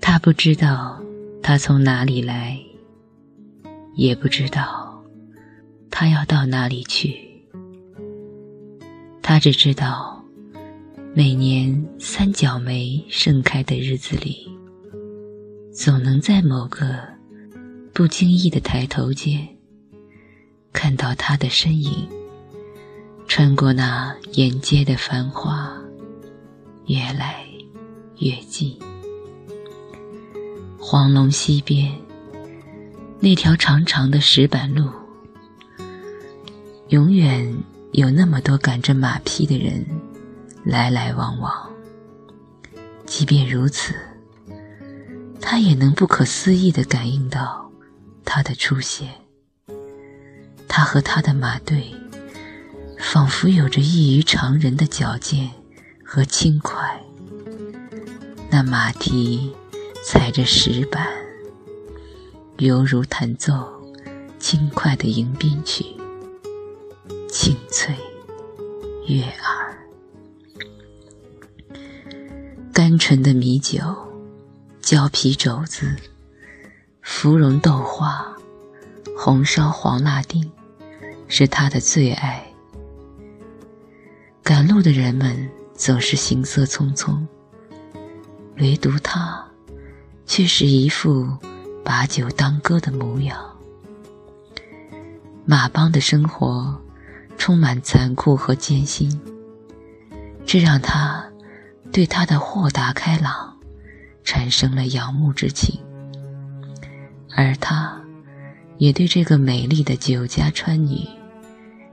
他不知道他从哪里来，也不知道他要到哪里去。他只知道，每年三角梅盛开的日子里，总能在某个不经意的抬头间，看到他的身影，穿过那沿街的繁华，越来越近。黄龙溪边，那条长长的石板路，永远有那么多赶着马匹的人来来往往。即便如此，他也能不可思议地感应到他的出现。他和他的马队，仿佛有着异于常人的矫健和轻快。那马蹄。踩着石板，犹如弹奏轻快的迎宾曲，清脆悦耳。甘醇的米酒、胶皮肘子、芙蓉豆花、红烧黄辣丁，是他的最爱。赶路的人们总是行色匆匆，唯独他。却是一副把酒当歌的模样。马帮的生活充满残酷和艰辛，这让他对他的豁达开朗产生了仰慕之情，而他也对这个美丽的酒家川女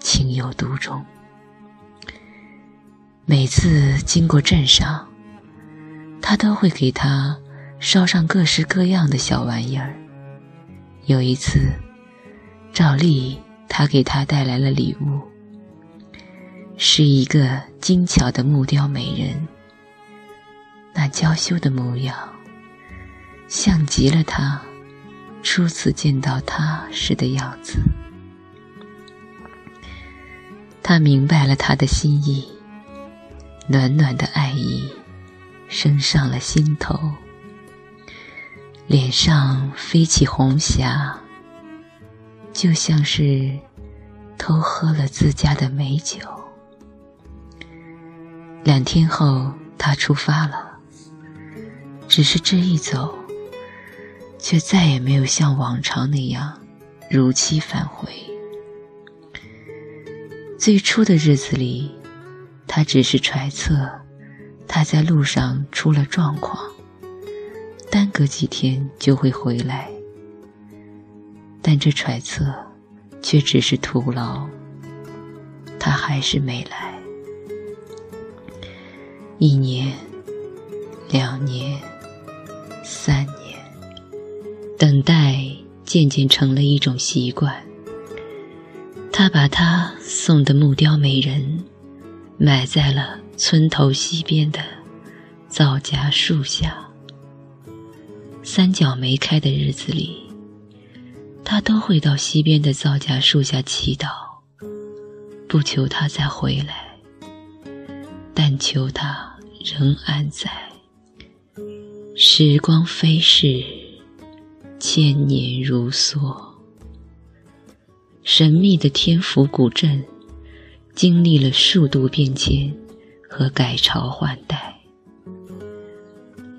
情有独钟。每次经过镇上，他都会给她。捎上各式各样的小玩意儿。有一次，照例他给他带来了礼物，是一个精巧的木雕美人。那娇羞的模样，像极了他初次见到他时的样子。他明白了他的心意，暖暖的爱意升上了心头。脸上飞起红霞，就像是偷喝了自家的美酒。两天后，他出发了，只是这一走，却再也没有像往常那样如期返回。最初的日子里，他只是揣测他在路上出了状况。耽搁几天就会回来，但这揣测却只是徒劳。他还是没来。一年，两年，三年，等待渐渐成了一种习惯。他把他送的木雕美人埋在了村头西边的皂荚树下。三角梅开的日子里，他都会到西边的皂荚树下祈祷，不求他再回来，但求他仍安在。时光飞逝，千年如梭。神秘的天府古镇，经历了数度变迁和改朝换代，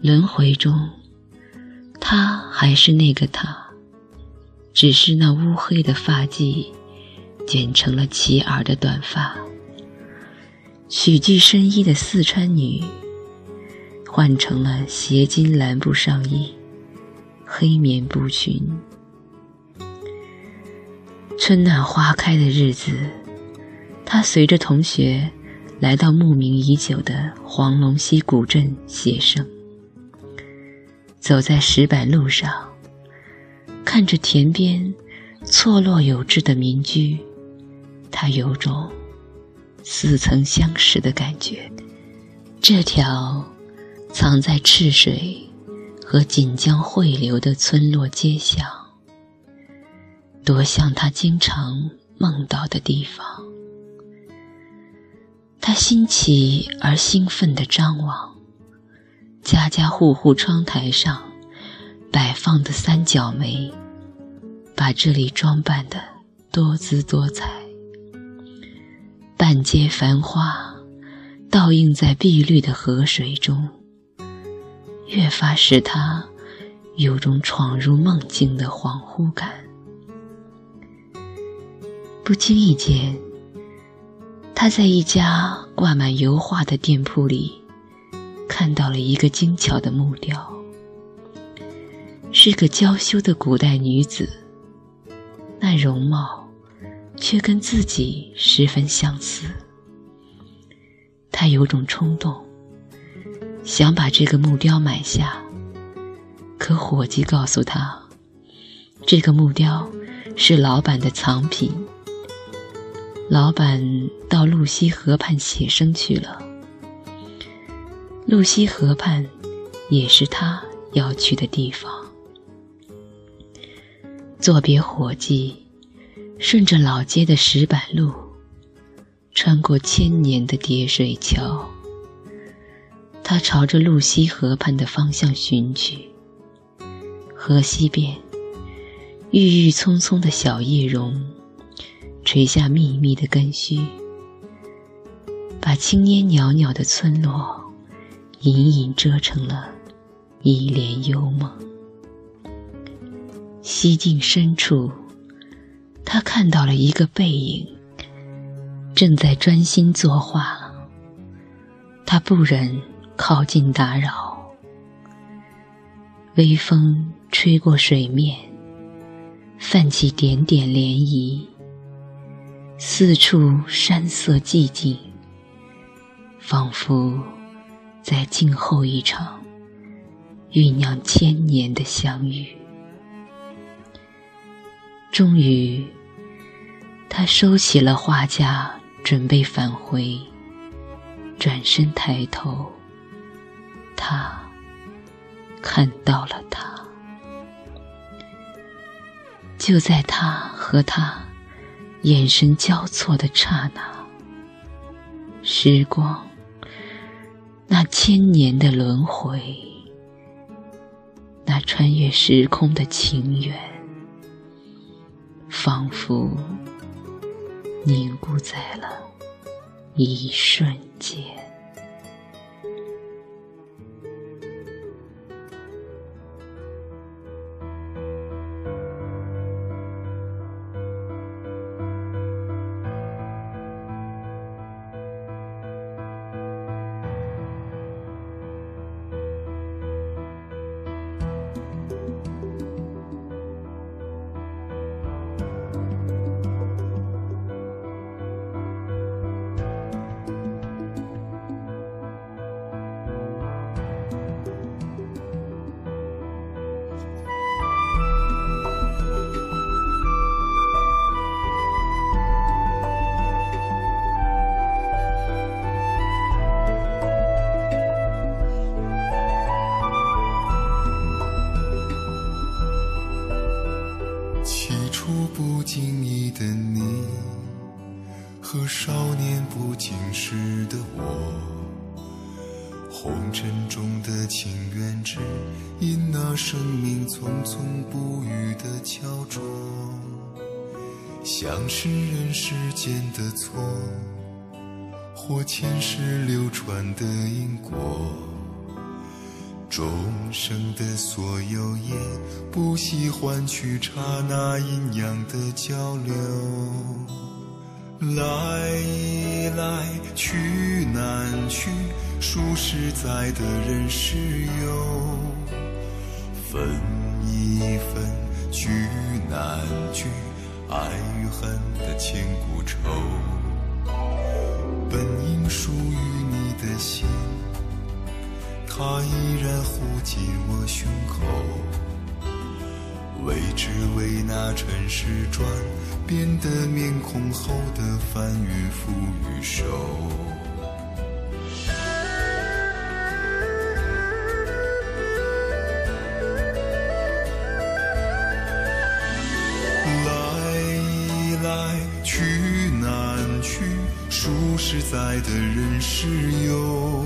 轮回中。他还是那个他，只是那乌黑的发髻剪成了齐耳的短发。曲裾深衣的四川女换成了斜襟蓝布上衣、黑棉布裙。春暖花开的日子，他随着同学来到慕名已久的黄龙溪古镇写生。走在石板路上，看着田边错落有致的民居，他有种似曾相识的感觉。这条藏在赤水和锦江汇流的村落街巷，多像他经常梦到的地方。他新奇而兴奋地张望，家家户户窗台上摆放的三角梅，把这里装扮得多姿多彩。半街繁花倒映在碧绿的河水中，越发使他有种闯入梦境的恍惚感。不经意间，他在一家挂满油画的店铺里看到了一个精巧的木雕，是个娇羞的古代女子，那容貌却跟自己十分相似。他有种冲动，想把这个木雕买下，可伙计告诉他，这个木雕是老板的藏品。老板到露西河畔写生去了。露西河畔也是他要去的地方。作别伙计，顺着老街的石板路，穿过千年的叠水桥，他朝着露西河畔的方向寻去。河西边，郁郁葱葱的小叶榕。垂下密密的根须，把青烟袅袅的村落隐隐遮成了一帘幽梦。西境深处，他看到了一个背影，正在专心作画。他不忍靠近打扰，微风吹过水面，泛起点点涟漪。四处山色寂静，仿佛在静候一场酝酿千年的相遇。终于，他收起了画架，准备返回。转身抬头，他看到了他。就在他和他。眼神交错的刹那，时光，那千年的轮回，那穿越时空的情缘，仿佛凝固在了一瞬间。你和少年不经事的我，红尘中的情缘，只因那生命匆匆不语的焦灼，像是人世间的错，或前世流传的因果，众生的所有也不惜换取刹那阴阳的交流。来来去难去，数十载的人世游，分一分聚难聚，爱与恨的千古愁。本应属于你的心，他依然护紧我胸口。为只为那尘世转变的面孔后的翻云覆雨手。来来去难去，数十载的人世游，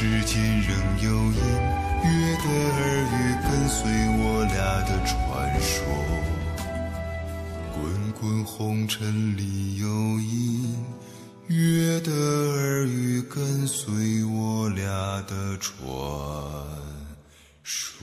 今世间仍有音约的耳语，跟随我俩的传说。滚滚红尘里有音约的耳语，跟随我俩的传说。